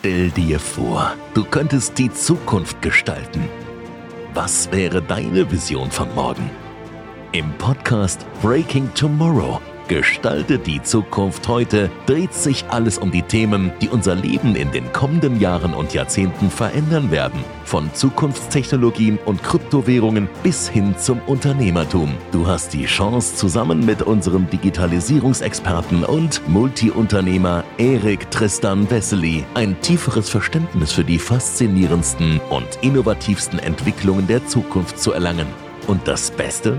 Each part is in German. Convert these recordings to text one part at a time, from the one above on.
Stell dir vor, du könntest die Zukunft gestalten. Was wäre deine Vision von morgen? Im Podcast Breaking Tomorrow Gestalte die Zukunft heute dreht sich alles um die Themen, die unser Leben in den kommenden Jahren und Jahrzehnten verändern werden. Von Zukunftstechnologien und Kryptowährungen bis hin zum Unternehmertum. Du hast die Chance, zusammen mit unserem Digitalisierungsexperten und Multiunternehmer Erik Tristan Wessely ein tieferes Verständnis für die faszinierendsten und innovativsten Entwicklungen der Zukunft zu erlangen. Und das Beste?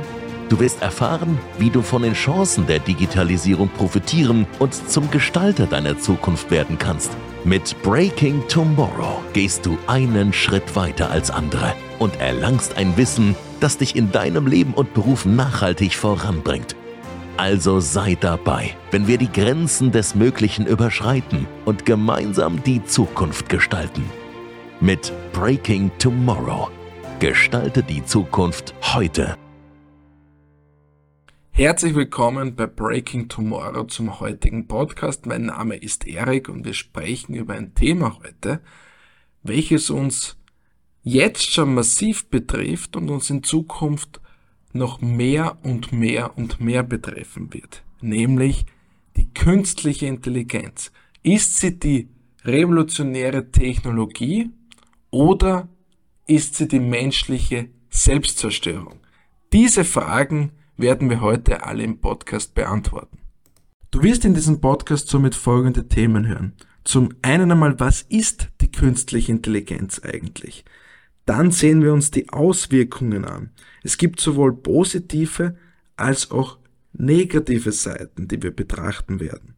Du wirst erfahren, wie du von den Chancen der Digitalisierung profitieren und zum Gestalter deiner Zukunft werden kannst. Mit Breaking Tomorrow gehst du einen Schritt weiter als andere und erlangst ein Wissen, das dich in deinem Leben und Beruf nachhaltig voranbringt. Also sei dabei, wenn wir die Grenzen des Möglichen überschreiten und gemeinsam die Zukunft gestalten. Mit Breaking Tomorrow. Gestalte die Zukunft heute. Herzlich willkommen bei Breaking Tomorrow zum heutigen Podcast. Mein Name ist Erik und wir sprechen über ein Thema heute, welches uns jetzt schon massiv betrifft und uns in Zukunft noch mehr und mehr und mehr betreffen wird, nämlich die künstliche Intelligenz. Ist sie die revolutionäre Technologie oder ist sie die menschliche Selbstzerstörung? Diese Fragen werden wir heute alle im Podcast beantworten. Du wirst in diesem Podcast somit folgende Themen hören. Zum einen einmal, was ist die künstliche Intelligenz eigentlich? Dann sehen wir uns die Auswirkungen an. Es gibt sowohl positive als auch negative Seiten, die wir betrachten werden.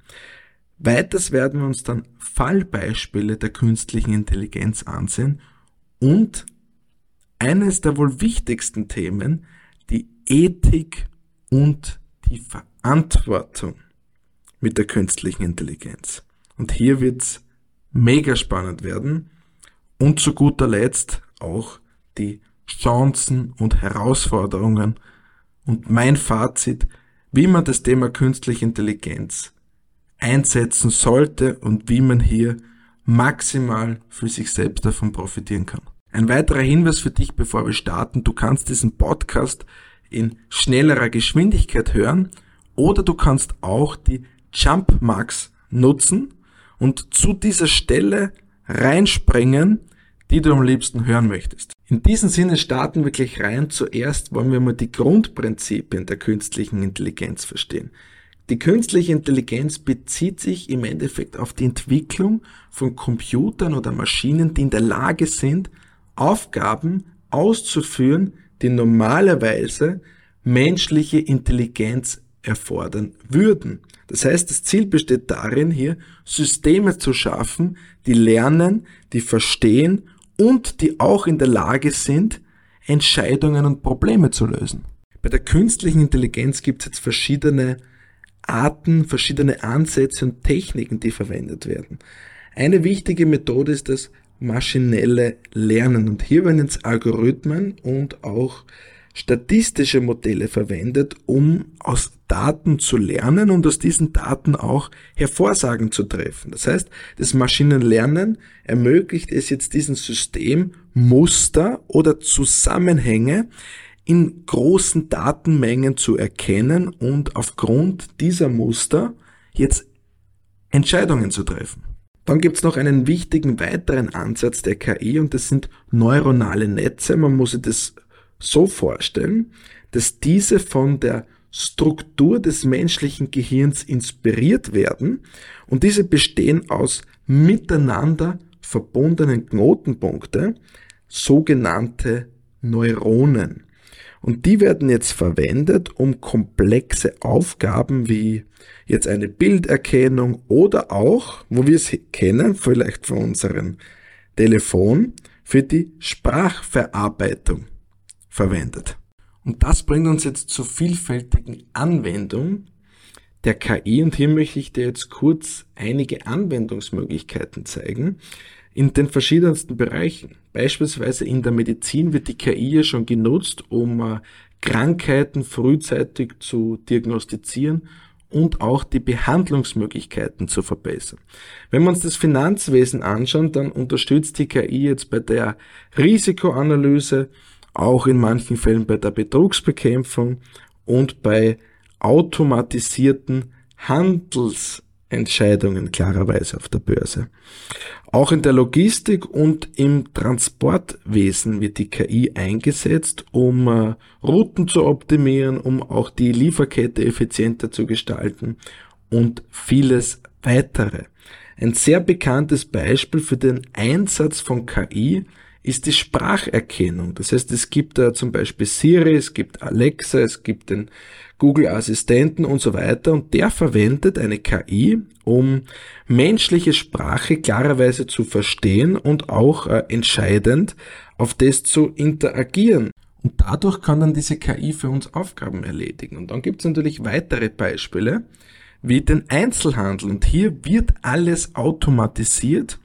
Weiters werden wir uns dann Fallbeispiele der künstlichen Intelligenz ansehen und eines der wohl wichtigsten Themen, die Ethik und die Verantwortung mit der künstlichen Intelligenz. Und hier wird's mega spannend werden und zu guter Letzt auch die Chancen und Herausforderungen und mein Fazit, wie man das Thema künstliche Intelligenz einsetzen sollte und wie man hier maximal für sich selbst davon profitieren kann. Ein weiterer Hinweis für dich, bevor wir starten, du kannst diesen Podcast in schnellerer Geschwindigkeit hören oder du kannst auch die Jump Marks nutzen und zu dieser Stelle reinspringen, die du am liebsten hören möchtest. In diesem Sinne starten wir gleich rein. Zuerst wollen wir mal die Grundprinzipien der künstlichen Intelligenz verstehen. Die künstliche Intelligenz bezieht sich im Endeffekt auf die Entwicklung von Computern oder Maschinen, die in der Lage sind, Aufgaben auszuführen, die normalerweise menschliche Intelligenz erfordern würden. Das heißt, das Ziel besteht darin, hier Systeme zu schaffen, die lernen, die verstehen und die auch in der Lage sind, Entscheidungen und Probleme zu lösen. Bei der künstlichen Intelligenz gibt es jetzt verschiedene Arten, verschiedene Ansätze und Techniken, die verwendet werden. Eine wichtige Methode ist das maschinelle Lernen. Und hier werden jetzt Algorithmen und auch statistische Modelle verwendet, um aus Daten zu lernen und aus diesen Daten auch Hervorsagen zu treffen. Das heißt, das Maschinenlernen ermöglicht es jetzt diesem System Muster oder Zusammenhänge in großen Datenmengen zu erkennen und aufgrund dieser Muster jetzt Entscheidungen zu treffen. Dann gibt's noch einen wichtigen weiteren Ansatz der KI und das sind neuronale Netze. Man muss sich das so vorstellen, dass diese von der Struktur des menschlichen Gehirns inspiriert werden und diese bestehen aus miteinander verbundenen Knotenpunkte, sogenannte Neuronen. Und die werden jetzt verwendet, um komplexe Aufgaben wie jetzt eine Bilderkennung oder auch, wo wir es kennen, vielleicht von unserem Telefon, für die Sprachverarbeitung verwendet. Und das bringt uns jetzt zur vielfältigen Anwendung der KI und hier möchte ich dir jetzt kurz einige Anwendungsmöglichkeiten zeigen in den verschiedensten Bereichen. Beispielsweise in der Medizin wird die KI ja schon genutzt, um äh, Krankheiten frühzeitig zu diagnostizieren und auch die Behandlungsmöglichkeiten zu verbessern. Wenn wir uns das Finanzwesen anschauen, dann unterstützt die KI jetzt bei der Risikoanalyse, auch in manchen Fällen bei der Betrugsbekämpfung und bei automatisierten Handelsentscheidungen klarerweise auf der Börse. Auch in der Logistik und im Transportwesen wird die KI eingesetzt, um äh, Routen zu optimieren, um auch die Lieferkette effizienter zu gestalten und vieles weitere. Ein sehr bekanntes Beispiel für den Einsatz von KI ist die Spracherkennung. Das heißt, es gibt da zum Beispiel Siri, es gibt Alexa, es gibt den Google Assistenten und so weiter und der verwendet eine KI, um menschliche Sprache klarerweise zu verstehen und auch äh, entscheidend auf das zu interagieren. Und dadurch kann dann diese KI für uns Aufgaben erledigen. Und dann gibt es natürlich weitere Beispiele, wie den Einzelhandel. Und hier wird alles automatisiert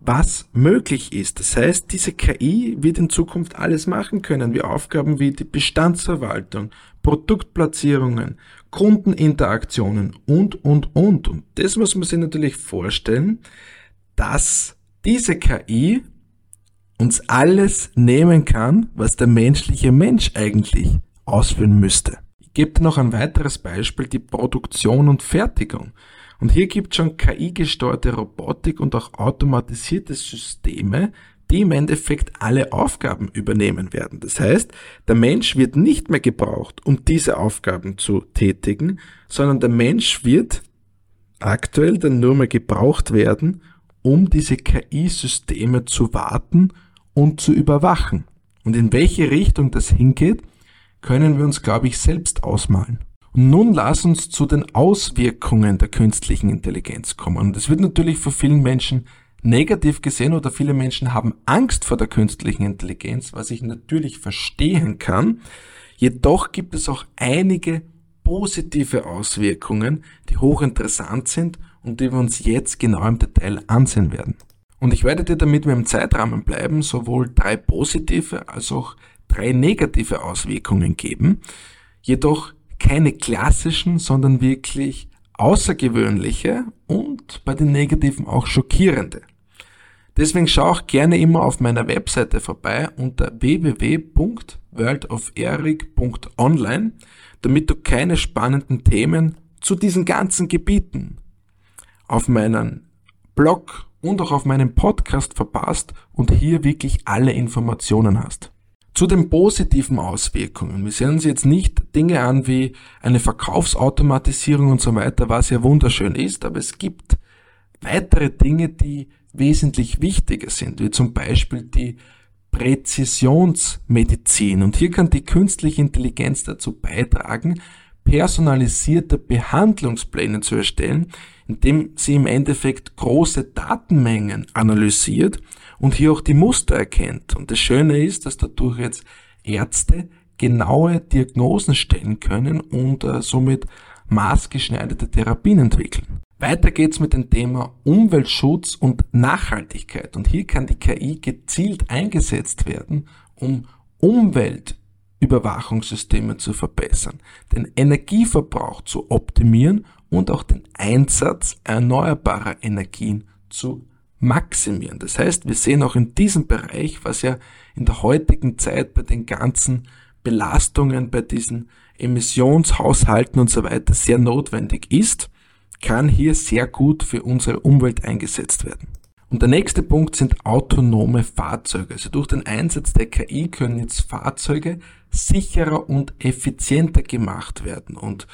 was möglich ist. Das heißt, diese KI wird in Zukunft alles machen können, wie Aufgaben wie die Bestandsverwaltung, Produktplatzierungen, Kundeninteraktionen und, und, und. Und das muss man sich natürlich vorstellen, dass diese KI uns alles nehmen kann, was der menschliche Mensch eigentlich ausführen müsste. Ich gebe noch ein weiteres Beispiel, die Produktion und Fertigung. Und hier gibt es schon KI-gesteuerte Robotik und auch automatisierte Systeme, die im Endeffekt alle Aufgaben übernehmen werden. Das heißt, der Mensch wird nicht mehr gebraucht, um diese Aufgaben zu tätigen, sondern der Mensch wird aktuell dann nur mehr gebraucht werden, um diese KI-Systeme zu warten und zu überwachen. Und in welche Richtung das hingeht, können wir uns, glaube ich, selbst ausmalen. Nun lass uns zu den Auswirkungen der künstlichen Intelligenz kommen. Und es wird natürlich von vielen Menschen negativ gesehen oder viele Menschen haben Angst vor der künstlichen Intelligenz, was ich natürlich verstehen kann. Jedoch gibt es auch einige positive Auswirkungen, die hochinteressant sind und die wir uns jetzt genau im Detail ansehen werden. Und ich werde dir, damit wir im Zeitrahmen bleiben, sowohl drei positive als auch drei negative Auswirkungen geben. Jedoch keine klassischen, sondern wirklich außergewöhnliche und bei den negativen auch schockierende. Deswegen schau auch gerne immer auf meiner Webseite vorbei unter www.worldoferic.online, damit du keine spannenden Themen zu diesen ganzen Gebieten auf meinen Blog und auch auf meinem Podcast verpasst und hier wirklich alle Informationen hast. Zu den positiven Auswirkungen. Wir sehen uns jetzt nicht Dinge an wie eine Verkaufsautomatisierung und so weiter, was ja wunderschön ist, aber es gibt weitere Dinge, die wesentlich wichtiger sind, wie zum Beispiel die Präzisionsmedizin. Und hier kann die künstliche Intelligenz dazu beitragen, personalisierte Behandlungspläne zu erstellen, indem sie im Endeffekt große Datenmengen analysiert und hier auch die Muster erkennt. Und das Schöne ist, dass dadurch jetzt Ärzte genaue Diagnosen stellen können und äh, somit maßgeschneiderte Therapien entwickeln. Weiter geht's mit dem Thema Umweltschutz und Nachhaltigkeit. Und hier kann die KI gezielt eingesetzt werden, um Umweltüberwachungssysteme zu verbessern, den Energieverbrauch zu optimieren und auch den Einsatz erneuerbarer Energien zu maximieren. Das heißt, wir sehen auch in diesem Bereich, was ja in der heutigen Zeit bei den ganzen Belastungen, bei diesen Emissionshaushalten und so weiter sehr notwendig ist, kann hier sehr gut für unsere Umwelt eingesetzt werden. Und der nächste Punkt sind autonome Fahrzeuge. Also durch den Einsatz der KI können jetzt Fahrzeuge sicherer und effizienter gemacht werden. Und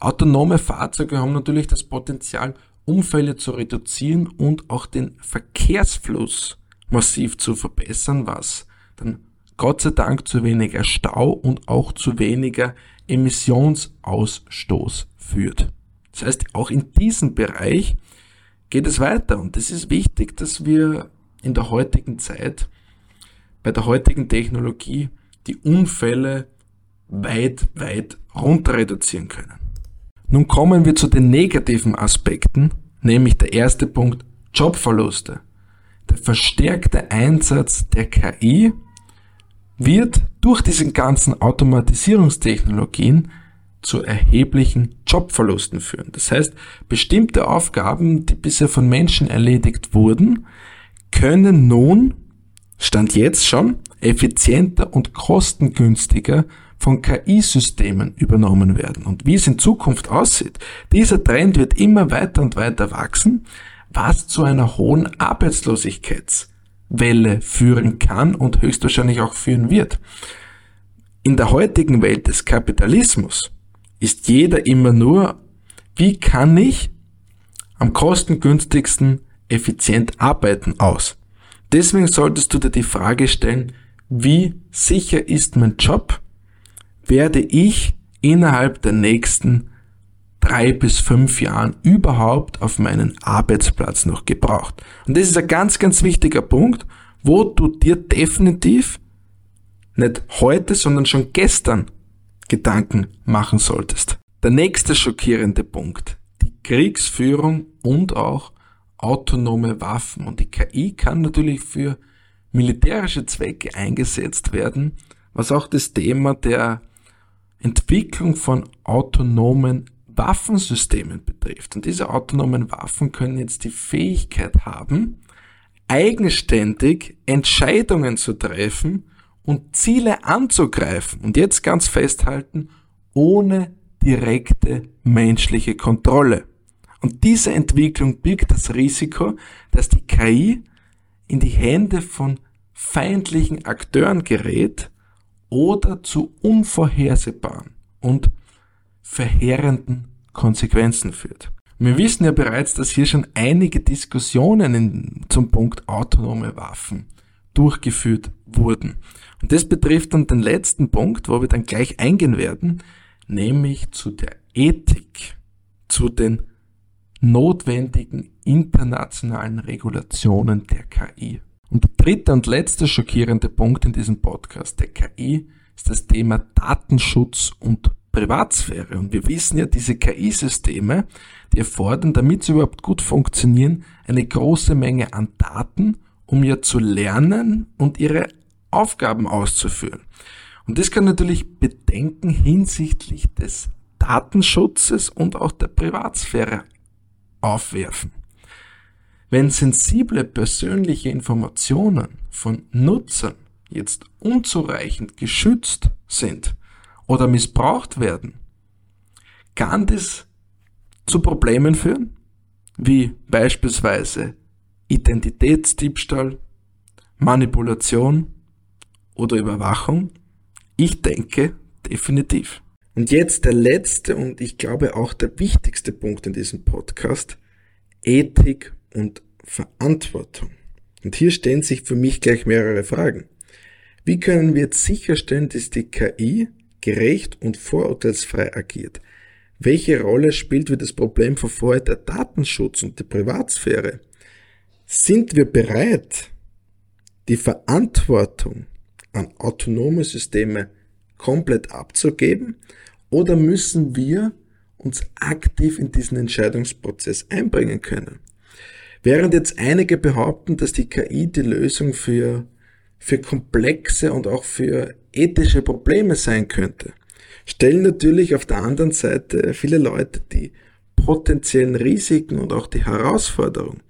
autonome Fahrzeuge haben natürlich das Potenzial, Unfälle zu reduzieren und auch den Verkehrsfluss massiv zu verbessern, was dann Gott sei Dank zu weniger Stau und auch zu weniger Emissionsausstoß führt. Das heißt, auch in diesem Bereich geht es weiter und es ist wichtig, dass wir in der heutigen Zeit, bei der heutigen Technologie, die Unfälle weit, weit runter reduzieren können. Nun kommen wir zu den negativen Aspekten, nämlich der erste Punkt Jobverluste. Der verstärkte Einsatz der KI wird durch diesen ganzen Automatisierungstechnologien zu erheblichen Jobverlusten führen. Das heißt, bestimmte Aufgaben, die bisher von Menschen erledigt wurden, können nun, stand jetzt schon, effizienter und kostengünstiger von KI-Systemen übernommen werden. Und wie es in Zukunft aussieht, dieser Trend wird immer weiter und weiter wachsen, was zu einer hohen Arbeitslosigkeitswelle führen kann und höchstwahrscheinlich auch führen wird. In der heutigen Welt des Kapitalismus ist jeder immer nur, wie kann ich am kostengünstigsten effizient arbeiten aus. Deswegen solltest du dir die Frage stellen, wie sicher ist mein Job? Werde ich innerhalb der nächsten drei bis fünf Jahren überhaupt auf meinen Arbeitsplatz noch gebraucht? Und das ist ein ganz, ganz wichtiger Punkt, wo du dir definitiv nicht heute, sondern schon gestern Gedanken machen solltest. Der nächste schockierende Punkt. Die Kriegsführung und auch autonome Waffen. Und die KI kann natürlich für militärische Zwecke eingesetzt werden, was auch das Thema der Entwicklung von autonomen Waffensystemen betrifft. Und diese autonomen Waffen können jetzt die Fähigkeit haben, eigenständig Entscheidungen zu treffen und Ziele anzugreifen. Und jetzt ganz festhalten, ohne direkte menschliche Kontrolle. Und diese Entwicklung birgt das Risiko, dass die KI in die Hände von feindlichen Akteuren gerät oder zu unvorhersehbaren und verheerenden Konsequenzen führt. Wir wissen ja bereits, dass hier schon einige Diskussionen in, zum Punkt autonome Waffen durchgeführt wurden. Und das betrifft dann den letzten Punkt, wo wir dann gleich eingehen werden, nämlich zu der Ethik, zu den notwendigen internationalen Regulationen der KI. Und der dritte und letzte schockierende Punkt in diesem Podcast der KI ist das Thema Datenschutz und Privatsphäre. Und wir wissen ja, diese KI-Systeme, die erfordern, damit sie überhaupt gut funktionieren, eine große Menge an Daten, um ja zu lernen und ihre Aufgaben auszuführen. Und das kann natürlich Bedenken hinsichtlich des Datenschutzes und auch der Privatsphäre aufwerfen. Wenn sensible persönliche Informationen von Nutzern jetzt unzureichend geschützt sind oder missbraucht werden, kann das zu Problemen führen, wie beispielsweise Identitätsdiebstahl, Manipulation oder Überwachung? Ich denke definitiv. Und jetzt der letzte und ich glaube auch der wichtigste Punkt in diesem Podcast, Ethik und Verantwortung. Und hier stellen sich für mich gleich mehrere Fragen. Wie können wir jetzt sicherstellen, dass die KI gerecht und vorurteilsfrei agiert? Welche Rolle spielt für das Problem von vorher der Datenschutz und die Privatsphäre? Sind wir bereit, die Verantwortung an autonome Systeme komplett abzugeben oder müssen wir uns aktiv in diesen Entscheidungsprozess einbringen können? Während jetzt einige behaupten, dass die KI die Lösung für, für komplexe und auch für ethische Probleme sein könnte, stellen natürlich auf der anderen Seite viele Leute die potenziellen Risiken und auch die Herausforderungen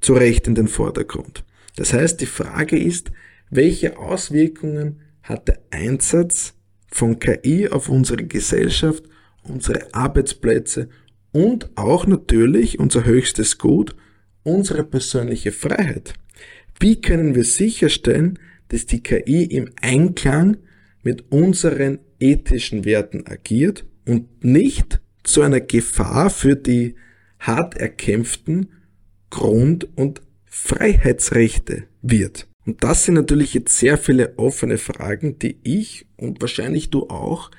zu Recht in den Vordergrund. Das heißt, die Frage ist, welche Auswirkungen hat der Einsatz von KI auf unsere Gesellschaft, unsere Arbeitsplätze und auch natürlich unser höchstes Gut, unsere persönliche Freiheit. Wie können wir sicherstellen, dass die KI im Einklang mit unseren ethischen Werten agiert und nicht zu einer Gefahr für die hart erkämpften Grund- und Freiheitsrechte wird? Und das sind natürlich jetzt sehr viele offene Fragen, die ich und wahrscheinlich du auch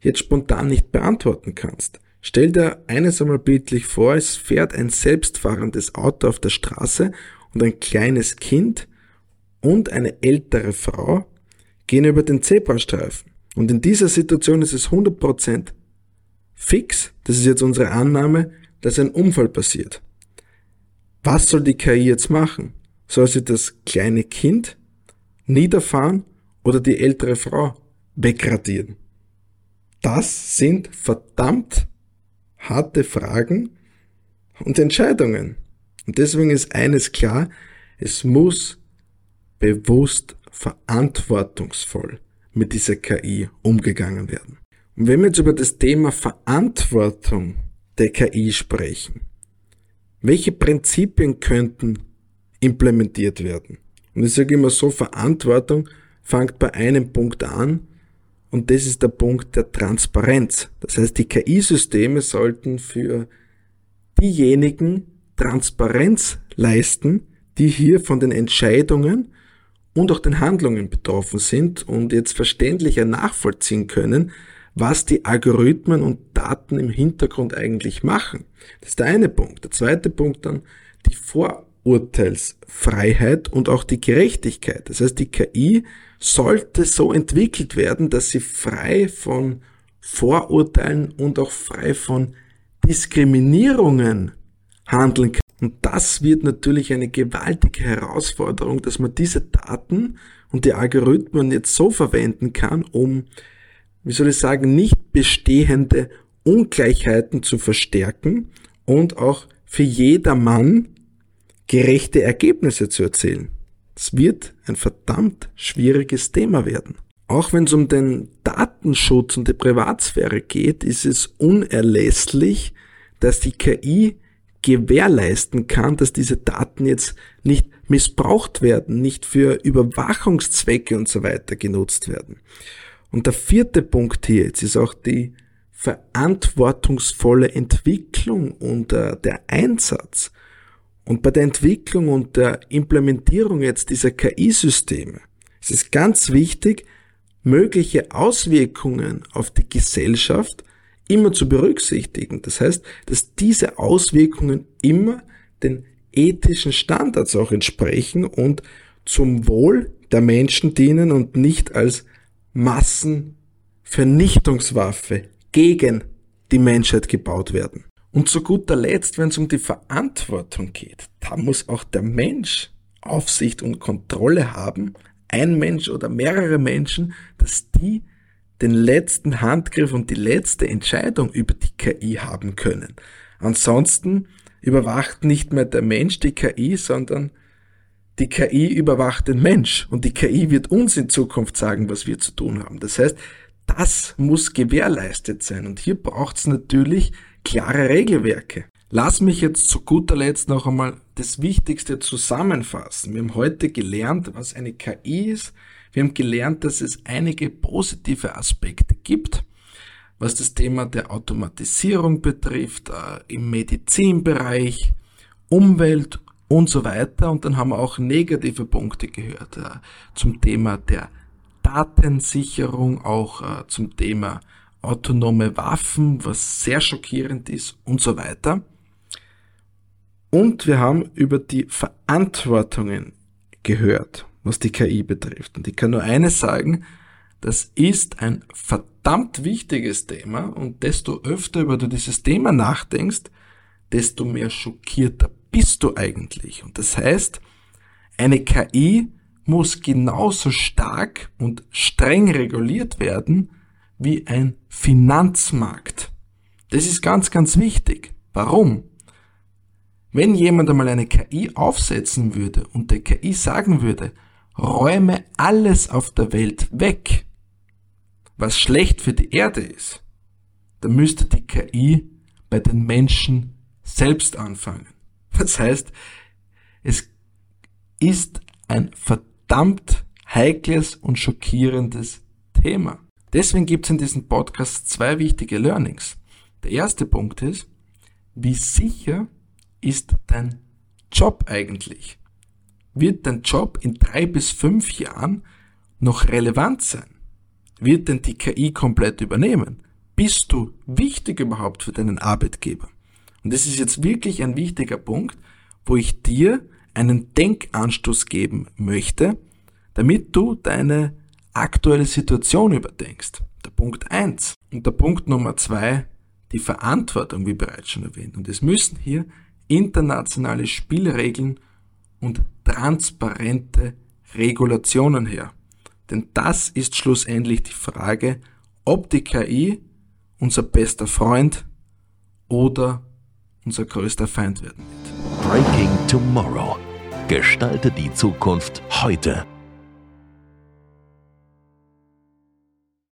jetzt spontan nicht beantworten kannst. Stell dir eines einmal bildlich vor, es fährt ein selbstfahrendes Auto auf der Straße und ein kleines Kind und eine ältere Frau gehen über den Zebrastreifen. Und in dieser Situation ist es 100% fix, das ist jetzt unsere Annahme, dass ein Unfall passiert. Was soll die KI jetzt machen? Soll sie das kleine Kind niederfahren oder die ältere Frau wegradieren? Das sind verdammt harte Fragen und Entscheidungen. Und deswegen ist eines klar, es muss bewusst verantwortungsvoll mit dieser KI umgegangen werden. Und wenn wir jetzt über das Thema Verantwortung der KI sprechen, welche Prinzipien könnten implementiert werden? Und ich sage immer so, Verantwortung fängt bei einem Punkt an und das ist der Punkt der Transparenz. Das heißt, die KI-Systeme sollten für diejenigen Transparenz leisten, die hier von den Entscheidungen und auch den Handlungen betroffen sind und jetzt verständlicher nachvollziehen können, was die Algorithmen und Daten im Hintergrund eigentlich machen. Das ist der eine Punkt. Der zweite Punkt dann die Vorurteilsfreiheit und auch die Gerechtigkeit. Das heißt, die KI sollte so entwickelt werden, dass sie frei von Vorurteilen und auch frei von Diskriminierungen handeln kann. Und das wird natürlich eine gewaltige Herausforderung, dass man diese Daten und die Algorithmen jetzt so verwenden kann, um, wie soll ich sagen, nicht bestehende Ungleichheiten zu verstärken und auch für jedermann gerechte Ergebnisse zu erzielen. Es wird ein verdammt schwieriges Thema werden. Auch wenn es um den Datenschutz und die Privatsphäre geht, ist es unerlässlich, dass die KI gewährleisten kann, dass diese Daten jetzt nicht missbraucht werden, nicht für Überwachungszwecke und so weiter genutzt werden. Und der vierte Punkt hier jetzt ist auch die verantwortungsvolle Entwicklung und äh, der Einsatz. Und bei der Entwicklung und der Implementierung jetzt dieser KI-Systeme ist es ganz wichtig, mögliche Auswirkungen auf die Gesellschaft immer zu berücksichtigen. Das heißt, dass diese Auswirkungen immer den ethischen Standards auch entsprechen und zum Wohl der Menschen dienen und nicht als Massenvernichtungswaffe gegen die Menschheit gebaut werden. Und zu guter Letzt, wenn es um die Verantwortung geht, da muss auch der Mensch Aufsicht und Kontrolle haben, ein Mensch oder mehrere Menschen, dass die den letzten Handgriff und die letzte Entscheidung über die KI haben können. Ansonsten überwacht nicht mehr der Mensch die KI, sondern die KI überwacht den Mensch und die KI wird uns in Zukunft sagen, was wir zu tun haben. Das heißt, das muss gewährleistet sein und hier braucht es natürlich klare Regelwerke. Lass mich jetzt zu guter Letzt noch einmal das Wichtigste zusammenfassen. Wir haben heute gelernt, was eine KI ist, wir haben gelernt, dass es einige positive Aspekte gibt, was das Thema der Automatisierung betrifft, äh, im Medizinbereich, Umwelt und so weiter. Und dann haben wir auch negative Punkte gehört äh, zum Thema der Datensicherung, auch äh, zum Thema autonome Waffen, was sehr schockierend ist und so weiter. Und wir haben über die Verantwortungen gehört was die KI betrifft. Und ich kann nur eines sagen, das ist ein verdammt wichtiges Thema und desto öfter über du dieses Thema nachdenkst, desto mehr schockierter bist du eigentlich. Und das heißt, eine KI muss genauso stark und streng reguliert werden wie ein Finanzmarkt. Das ist ganz, ganz wichtig. Warum? Wenn jemand einmal eine KI aufsetzen würde und der KI sagen würde, räume alles auf der Welt weg, was schlecht für die Erde ist, dann müsste die KI bei den Menschen selbst anfangen. Das heißt, es ist ein verdammt heikles und schockierendes Thema. Deswegen gibt es in diesem Podcast zwei wichtige Learnings. Der erste Punkt ist, wie sicher ist dein Job eigentlich? Wird dein Job in drei bis fünf Jahren noch relevant sein? Wird denn die KI komplett übernehmen? Bist du wichtig überhaupt für deinen Arbeitgeber? Und das ist jetzt wirklich ein wichtiger Punkt, wo ich dir einen Denkanstoß geben möchte, damit du deine aktuelle Situation überdenkst. Der Punkt eins Und der Punkt Nummer zwei die Verantwortung, wie bereits schon erwähnt. Und es müssen hier internationale Spielregeln und transparente Regulationen her. Denn das ist schlussendlich die Frage, ob die KI unser bester Freund oder unser größter Feind werden wird. Breaking Tomorrow. Gestalte die Zukunft heute.